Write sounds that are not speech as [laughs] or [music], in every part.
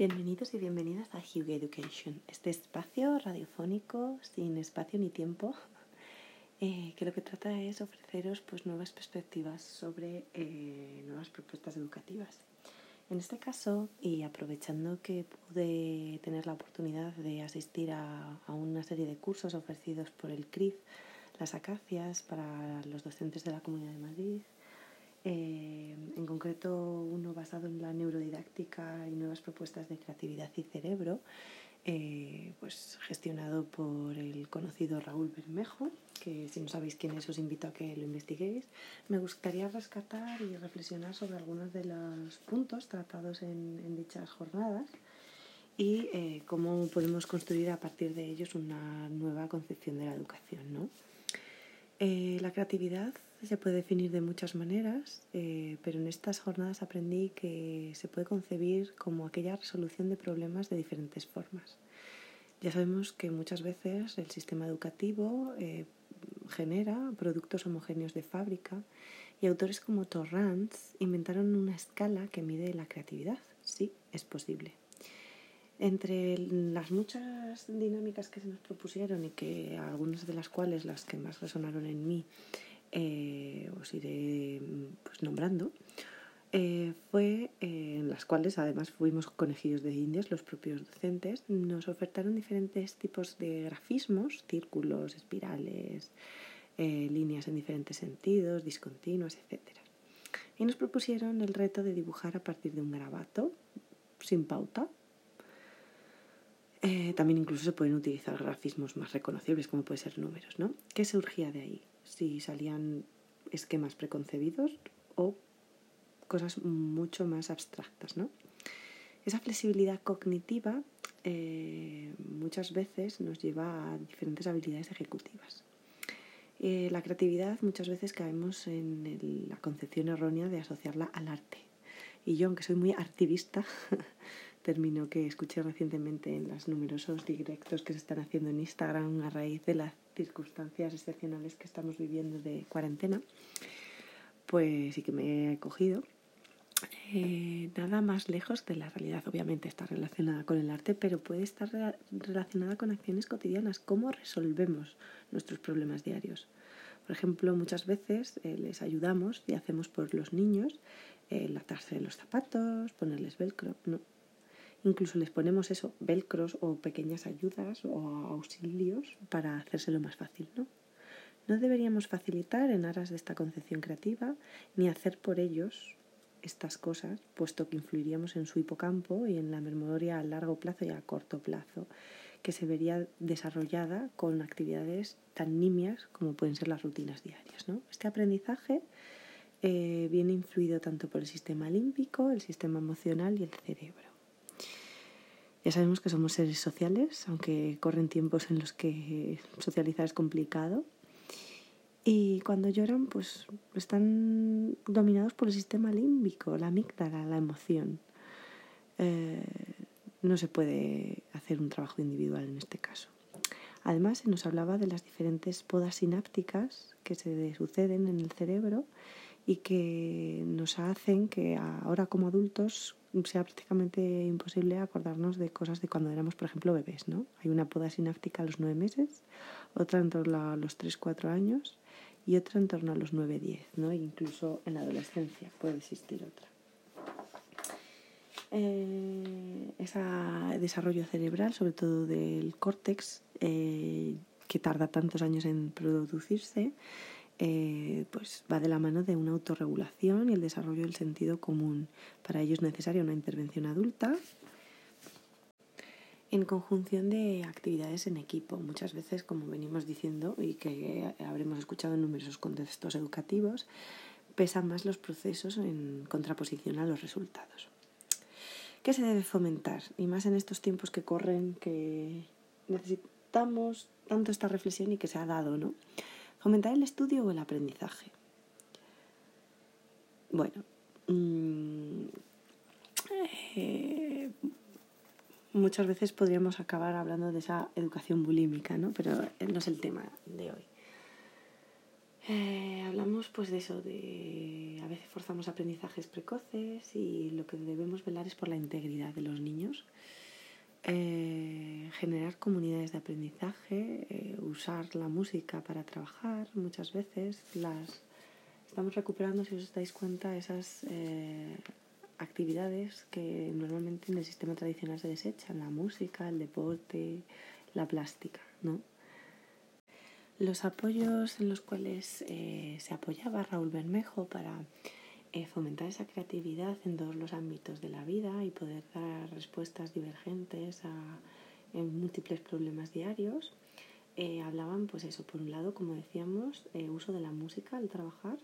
Bienvenidos y bienvenidas a Hugo Education, este espacio radiofónico sin espacio ni tiempo, [laughs] eh, que lo que trata es ofreceros pues, nuevas perspectivas sobre eh, nuevas propuestas educativas. En este caso, y aprovechando que pude tener la oportunidad de asistir a, a una serie de cursos ofrecidos por el CRIF, las acacias para los docentes de la Comunidad de Madrid, eh, en concreto uno basado en la neurodidáctica y nuevas propuestas de creatividad y cerebro, eh, pues gestionado por el conocido Raúl Bermejo, que si no sabéis quién es os invito a que lo investiguéis. Me gustaría rescatar y reflexionar sobre algunos de los puntos tratados en, dichas jornadas y eh, cómo podemos construir a partir de ellos una nueva concepción de la educación. ¿no? la creatividad se puede definir de muchas maneras, eh, pero en estas jornadas aprendí que se puede concebir como aquella resolución de problemas de diferentes formas. Ya sabemos que muchas veces el sistema educativo eh, genera productos homogéneos de fábrica y autores como Torrance inventaron una escala que mide la creatividad. Sí, es posible. Entre las muchas dinámicas que se nos propusieron y que algunas de las cuales las que más resonaron en mí eh, os iré pues, nombrando, eh, fue eh, en las cuales además fuimos conejillos de indias, los propios docentes, nos ofertaron diferentes tipos de grafismos, círculos, espirales, líneas en diferentes sentidos, discontinuas, etc. Y nos propusieron el reto de dibujar a partir de un garabato, sin pauta. También incluso se pueden utilizar grafismos más reconocibles, como pueden ser números, ¿no? ¿Qué surgía de ahí? si salían esquemas preconcebidos o cosas mucho más abstractas, ¿no? Esa flexibilidad cognitiva eh, muchas veces nos lleva a diferentes habilidades ejecutivas. Eh, la creatividad muchas veces caemos en la concepción errónea de asociarla al arte. Y yo, aunque soy muy artivista, [laughs] término que escuché recientemente en los numerosos directos que se están haciendo en Instagram a raíz de las circunstancias excepcionales que estamos viviendo de cuarentena, pues sí que me he cogido. Eh, nada más lejos de la realidad, obviamente está relacionada con el arte, pero puede estar relacionada con acciones cotidianas, cómo resolvemos nuestros problemas diarios. Por ejemplo, muchas veces eh, les ayudamos y hacemos por los niños eh, latarse los zapatos, ponerles velcro. No, Incluso les ponemos eso, velcros o pequeñas ayudas o auxilios para hacérselo más fácil, ¿no? No deberíamos facilitar en aras de esta concepción creativa ni hacer por ellos estas cosas, puesto que influiríamos en su hipocampo y en la memoria a largo plazo y a corto plazo, que se vería desarrollada con actividades tan nimias como pueden ser las rutinas diarias. ¿no? Este aprendizaje eh, viene influido tanto por el sistema límbico, el sistema emocional y el cerebro. Ya sabemos que somos seres sociales, aunque corren tiempos en los que socializar es complicado. Y cuando lloran, pues están dominados por el sistema límbico, la amígdala, la emoción. Eh, no se puede hacer un trabajo individual en este caso. Además, se nos hablaba de las diferentes podas sinápticas que se suceden en el cerebro y que nos hacen que ahora como adultos sea prácticamente imposible acordarnos de cosas de cuando éramos, por ejemplo, bebés, ¿no? Hay una poda sináptica a los nueve meses, otra en torno a los tres, cuatro años y otra en torno a los nueve, diez, ¿no? incluso en la adolescencia puede existir otra. Eh, ese desarrollo cerebral, sobre todo del córtex, eh, que tarda tantos años en producirse, eh, pues va de la mano de una autorregulación y el desarrollo del sentido común. Para ello es necesaria una intervención adulta en conjunción de actividades en equipo. Muchas veces, como venimos diciendo y que habremos escuchado en numerosos contextos educativos, pesan más los procesos en contraposición a los resultados. ¿Qué se debe fomentar? Y más en estos tiempos que corren, que necesitamos tanto esta reflexión y que se ha dado, ¿no? ¿Fomentar el estudio o el aprendizaje? Bueno, mm, eh, muchas veces podríamos acabar hablando de esa educación bulímica, ¿no? pero no es el tema de hoy. Eh, hablamos pues de eso, de a veces forzamos aprendizajes precoces y lo que debemos velar es por la integridad de los niños. Eh, generar comunidades de aprendizaje, eh, usar la música para trabajar muchas veces. Las, estamos recuperando, si os dais cuenta, esas actividades que normalmente en el sistema tradicional se desechan, la música, el deporte, la plástica, ¿no? Los apoyos en los cuales eh, se apoyaba Raúl Bermejo para eh, fomentar esa creatividad en todos los ámbitos de la vida y poder dar respuestas divergentes a múltiples problemas diarios, eh, hablaban, pues eso, por un lado, como decíamos, uso de la música al trabajar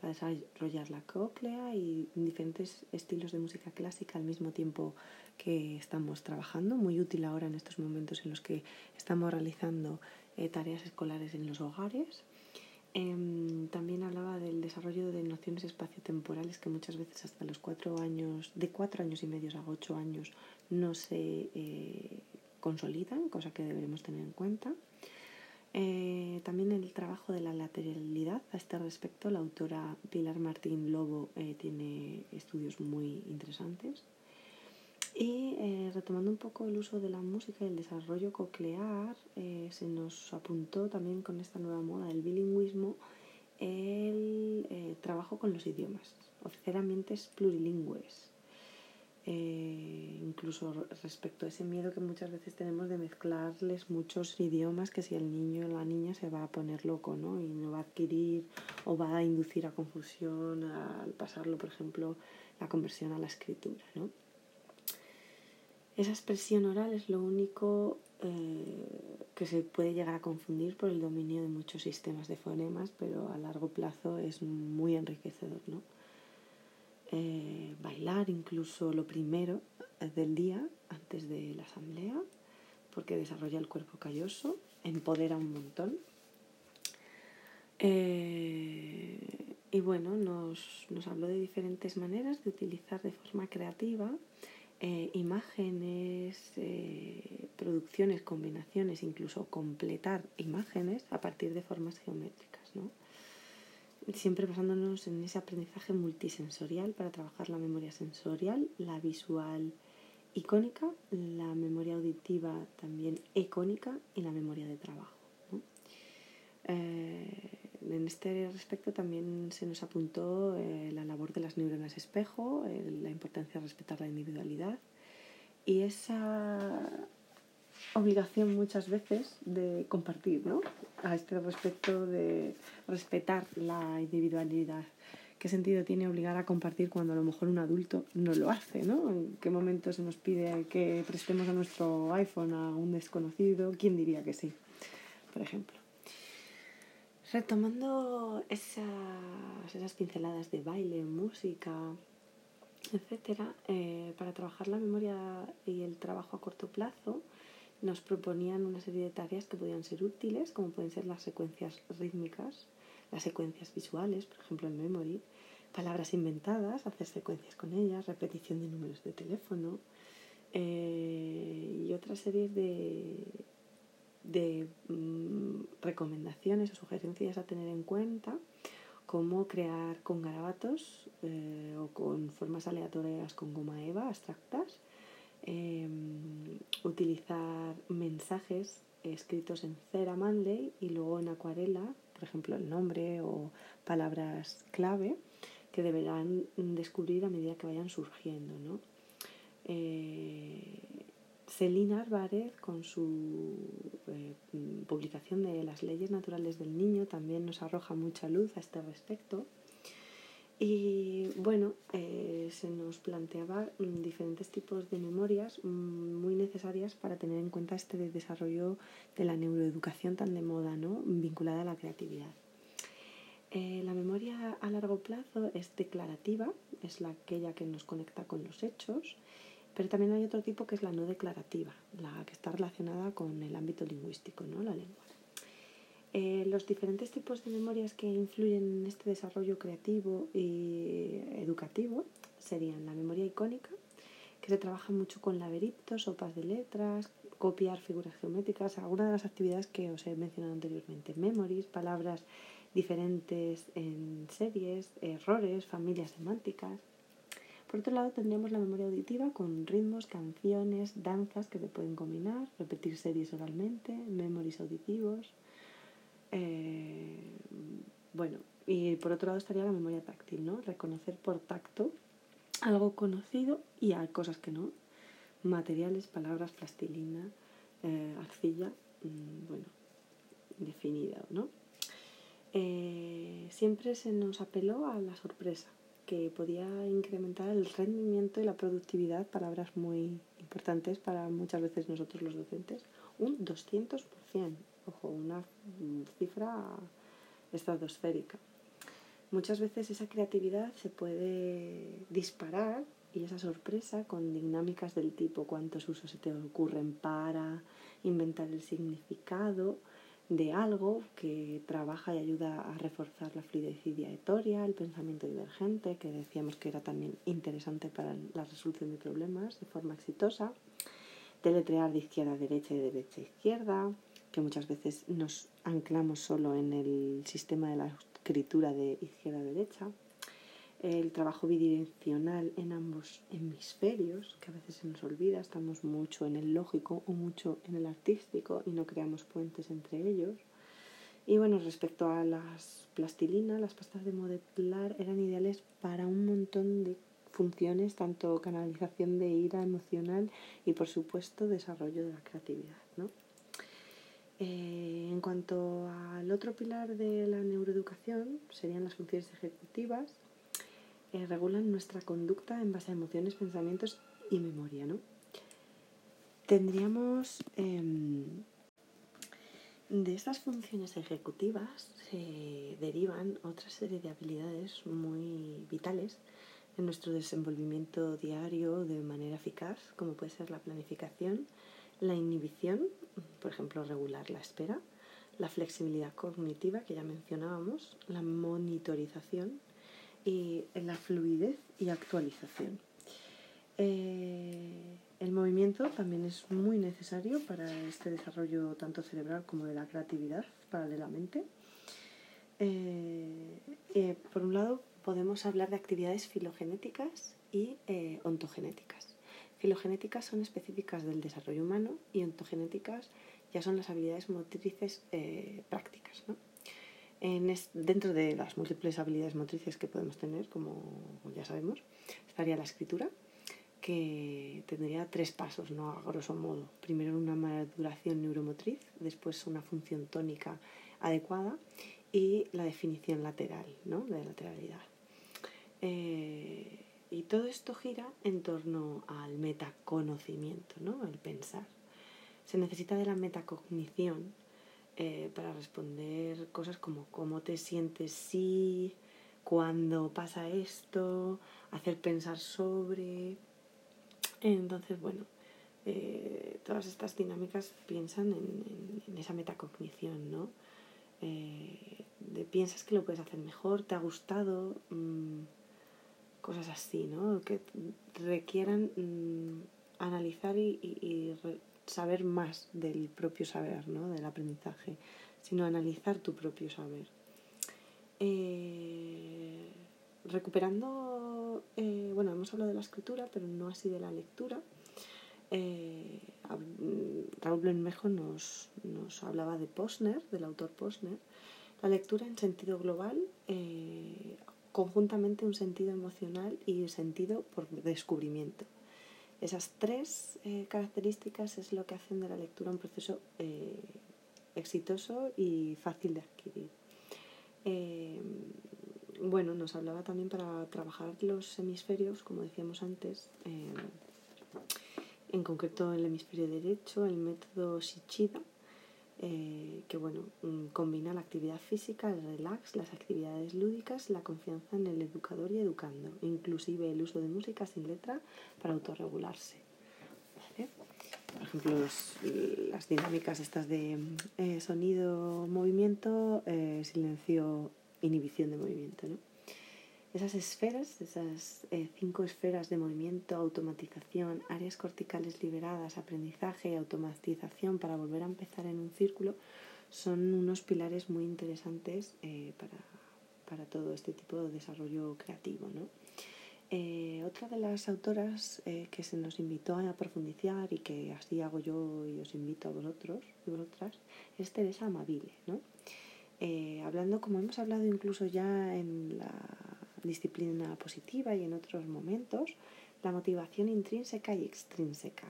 para desarrollar la cóclea y diferentes estilos de música clásica al mismo tiempo que estamos trabajando, muy útil ahora en estos momentos en los que estamos realizando eh, tareas escolares en los hogares. Em, también hablaba del desarrollo de nociones espaciotemporales que muchas veces hasta los cuatro años, de cuatro años y medio a ocho años, no se eh, consolidan, cosa que deberemos tener en cuenta. Eh, también el trabajo de la lateralidad. A este respecto, la autora Pilar Martín Lobo tiene estudios muy interesantes. Y eh, retomando un poco el uso de la música y el desarrollo coclear, eh, se nos apuntó también con esta nueva moda del bilingüismo el eh, trabajo con los idiomas, ofrecer ambientes plurilingües. incluso respecto a ese miedo que muchas veces tenemos de mezclarles muchos idiomas que si el niño o la niña se va a poner loco ¿no? y no va a adquirir o va a inducir a confusión al pasarlo, por ejemplo, la conversión a la escritura. ¿no? Esa expresión oral es lo único eh, que se puede llegar a confundir por el dominio de muchos sistemas de fonemas, pero a largo plazo es muy enriquecedor. ¿no? Eh, bailar incluso lo primero del día antes de la asamblea, porque desarrolla el cuerpo calloso, empodera un montón. Eh, y bueno, nos, nos habló de diferentes maneras de utilizar de forma creativa eh, imágenes, eh, producciones, combinaciones, incluso completar imágenes a partir de formas geométricas. ¿no? Siempre basándonos en ese aprendizaje multisensorial para trabajar la memoria sensorial, la visual icónica, la memoria auditiva también icónica y la memoria de trabajo. Eh, en este respecto también se nos apuntó eh, la labor de las neuronas espejo, la importancia de respetar la individualidad y esa obligación muchas veces de compartir, ¿no? A este respecto de respetar la individualidad. ¿Qué sentido tiene obligar a compartir cuando a lo mejor un adulto no lo hace, ¿no? ¿En qué momento se nos pide que prestemos a nuestro iPhone a un desconocido? ¿Quién diría que sí? Por ejemplo. Retomando esas, esas pinceladas de baile, música, etcétera, eh, para trabajar la memoria y el trabajo a corto plazo, nos proponían una serie de tareas que podían ser útiles, como pueden ser las secuencias rítmicas, las secuencias visuales, por ejemplo en Memory, palabras inventadas, hacer secuencias con ellas, repetición de números de teléfono eh, y otra serie de, de mm, recomendaciones o sugerencias a tener en cuenta, como crear con garabatos eh, o con formas aleatorias con goma eva abstractas, em, utilizar mensajes escritos en cera Manley y luego en acuarela, por ejemplo el nombre o palabras clave que deberán descubrir a medida que vayan surgiendo. ¿no? Eh, Celina Álvarez, con su eh, publicación de Las leyes naturales del niño, también nos arroja mucha luz a este respecto. Y bueno, eh, se nos planteaba mm, diferentes tipos de memorias mm, muy necesarias para tener en cuenta este desarrollo de la neuroeducación tan de moda, ¿no? vinculada a la creatividad. Eh, la memoria a largo plazo es declarativa, es la, aquella que nos conecta con los hechos pero también hay otro tipo que es la no declarativa, la que está relacionada con el ámbito lingüístico, ¿no? la lengua. Eh, los diferentes tipos de memorias que influyen en este desarrollo creativo y educativo serían la memoria icónica, que se trabaja mucho con laberintos, sopas de letras, copiar figuras geométricas, algunas de las actividades que os he mencionado anteriormente, memories, palabras diferentes en series, errores, familias semánticas. Por otro lado, tendríamos la memoria auditiva con ritmos, canciones, danzas que se pueden combinar, repetir series oralmente, memories auditivos. Eh, bueno, y por otro lado estaría la memoria táctil, ¿no? Reconocer por tacto algo conocido y hay cosas que no. Materiales, palabras, plastilina, eh, arcilla, mm, bueno, definida, ¿no? Eh, siempre se nos apeló a la sorpresa, que podía incrementar el rendimiento y la productividad, palabras muy importantes para muchas veces nosotros los docentes, un 200%, ojo, una cifra estratosférica. Muchas veces esa creatividad se puede disparar y esa sorpresa con dinámicas del tipo cuántos usos se te ocurren para inventar el significado de algo que trabaja y ayuda a reforzar la fluidez ideatoria, el pensamiento divergente, que decíamos que era también interesante para la resolución de problemas de forma exitosa, deletrear de izquierda a derecha y de derecha a izquierda, que muchas veces nos anclamos solo en el sistema de la escritura de izquierda a derecha, el trabajo bidireccional en ambos hemisferios, que a veces se nos olvida, estamos mucho en el lógico o mucho en el artístico y no creamos puentes entre ellos. Y bueno, respecto a las plastilinas, las pastas de modelar eran ideales para un montón de funciones, tanto canalización de ira emocional y por supuesto desarrollo de la creatividad. ¿no? Eh, en cuanto al otro pilar de la neuroeducación, serían las funciones ejecutivas, eh, regulan nuestra conducta en base a emociones, pensamientos y memoria, ¿no? Tendríamos em, de estas funciones ejecutivas se derivan otra serie de habilidades muy vitales en nuestro desenvolvimiento diario de manera eficaz, como puede ser la planificación, la inhibición, por ejemplo, regular la espera, la flexibilidad cognitiva que ya mencionábamos, la monitorización, y la fluidez y actualización. Eh, el movimiento también es muy necesario para este desarrollo tanto cerebral como de la creatividad paralelamente. Eh, eh, por un lado, podemos hablar de actividades filogenéticas y ontogenéticas. Filogenéticas son específicas del desarrollo humano y ontogenéticas ya son las habilidades motrices prácticas. Dentro de las múltiples habilidades motrices que podemos tener, como ya sabemos, estaría la escritura, que tendría tres pasos, ¿no? a grosso modo. Primero una maduración neuromotriz, después una función tónica adecuada y la definición lateral, ¿no? de lateralidad. Eh, y todo esto gira en torno al metaconocimiento, ¿no? el pensar. Se necesita de la metacognición eh, para responder cosas como cómo te sientes si, cuando pasa esto, hacer pensar sobre. Entonces, bueno, eh, todas estas dinámicas piensan en, esa metacognición, ¿no? Eh, piensas que lo puedes hacer mejor, te ha gustado, mm, cosas así, ¿no? Que requieran mm, analizar y saber más del propio saber, ¿no? del aprendizaje, sino analizar tu propio saber. Eh, recuperando, eh, bueno, hemos hablado de la escritura, pero no así de la lectura. Eh, Raúl Blenmejo nos, nos hablaba de Posner, del autor Posner. La lectura en sentido global, conjuntamente un sentido emocional y sentido por descubrimiento. Esas tres eh, características es lo que hacen de la lectura un proceso eh, exitoso y fácil de adquirir. Eh, bueno, nos hablaba también para trabajar los hemisferios, como decíamos antes, en concreto el hemisferio derecho, el método Shichida, eh, que bueno, mm, combina la actividad física, el relax, las actividades lúdicas, la confianza en el educador y educando, inclusive el uso de música sin letra para autorregularse. Por ejemplo, las dinámicas estas de eh, sonido, movimiento, eh, silencio, inhibición de movimiento. ¿no? Esas esferas, esas eh, cinco esferas de movimiento, automatización, áreas corticales liberadas, aprendizaje y automatización para volver a empezar en un círculo, son unos pilares muy interesantes eh, para, para, todo este tipo de desarrollo creativo. ¿no? Eh, otra de las autoras que se nos invitó a profundizar y que así hago yo y os invito a vosotros y vosotras es Teresa Amabile. ¿no? hablando, como hemos hablado incluso ya en la disciplina positiva y en otros momentos, la motivación intrínseca y extrínseca.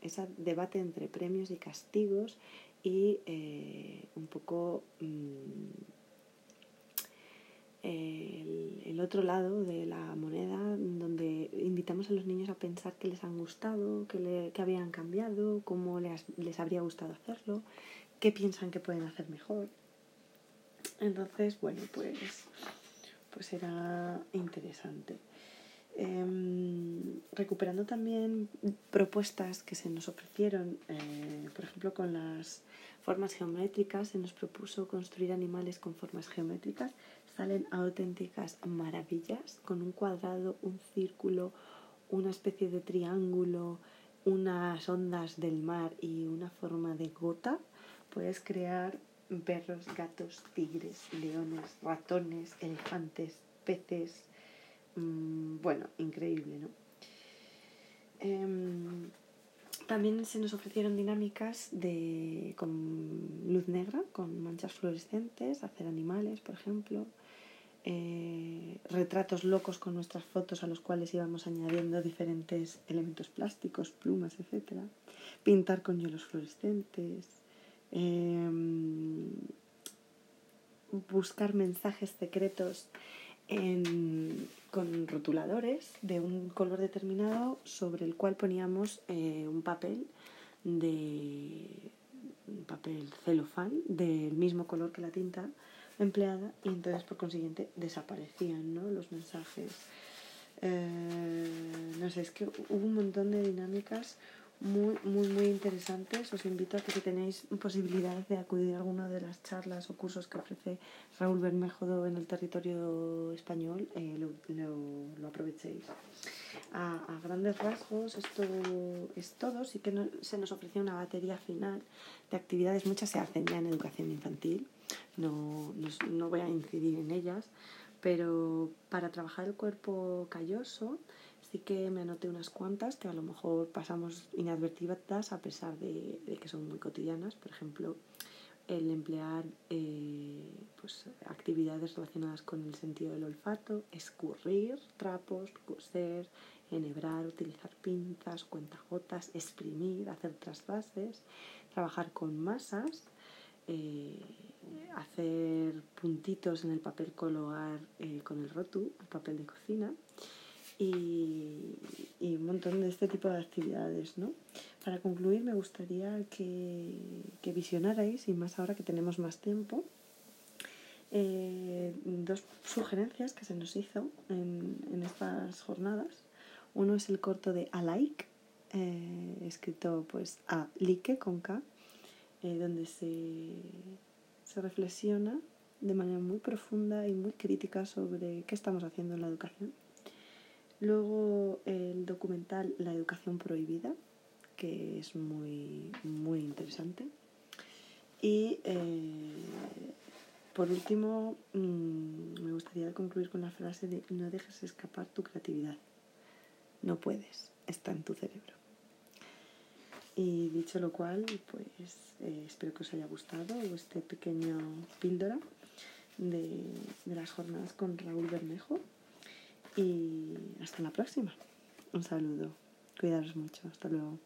Ese debate entre premios y castigos y eh, un poco mm, el, otro lado de la moneda donde invitamos a los niños a pensar que les han gustado, que, le, habían cambiado, cómo les, les habría gustado hacerlo, qué piensan que pueden hacer mejor. Entonces, bueno, pues, pues era interesante. Em, recuperando también propuestas que se nos ofrecieron, eh, por ejemplo, con las formas geométricas, se nos propuso construir animales con formas geométricas. Salen auténticas maravillas, con un cuadrado, un círculo, una especie de triángulo, unas ondas del mar y una forma de gota. Puedes crear perros, gatos, tigres, leones, ratones, elefantes, peces, Mm, bueno, increíble, ¿no? Em, también se nos ofrecieron dinámicas de, con luz negra, con manchas fluorescentes, hacer animales, por ejemplo, eh, retratos locos con nuestras fotos a los cuales íbamos añadiendo diferentes elementos plásticos, plumas, etc. Pintar con hielos fluorescentes. Em, buscar mensajes secretos con rotuladores de un color determinado sobre el cual poníamos eh, un papel de papel celofán del mismo color que la tinta empleada y entonces por consiguiente desaparecían los mensajes. Eh, no sé, es que hubo un montón de dinámicas muy, muy, muy interesantes. Os invito a que si tenéis posibilidad de acudir a alguna de las charlas o cursos que ofrece Raúl Bermejo en el territorio español, eh, lo, lo, aprovechéis. A, a, grandes rasgos, esto es todo. Sí que se nos ofrece una batería final de actividades. Muchas se hacen ya en educación infantil. No, no, no voy a incidir en ellas. Pero para trabajar el cuerpo calloso, sí que me anoté unas cuantas que a lo mejor pasamos inadvertidas a pesar de, que son muy cotidianas. Por ejemplo, el emplear eh, pues, actividades relacionadas con el sentido del olfato, escurrir trapos, coser, enhebrar, utilizar pinzas, cuentagotas, exprimir, hacer trasvases, trabajar con masas, eh, hacer puntitos en el papel coloar eh, con el rotu, el papel de cocina, y, un montón de este tipo de actividades, ¿no? Para concluir, me gustaría que, que visionarais, y más ahora que tenemos más tiempo, eh, dos sugerencias que se nos hizo en, en, estas jornadas. Uno es el corto de Alaik, eh, escrito pues a Like con K, eh, donde se, se reflexiona de manera muy profunda y muy crítica sobre qué estamos haciendo en la educación Luego el documental La educación prohibida, que es muy, muy interesante. Y eh, por último, mm, me gustaría concluir con la frase de no dejes escapar tu creatividad. No puedes, está en tu cerebro. Y dicho lo cual, pues eh, espero que os haya gustado este pequeño píldora de, de las jornadas con Raúl Bermejo y hasta la próxima. Un saludo. Cuidaros mucho. Hasta luego.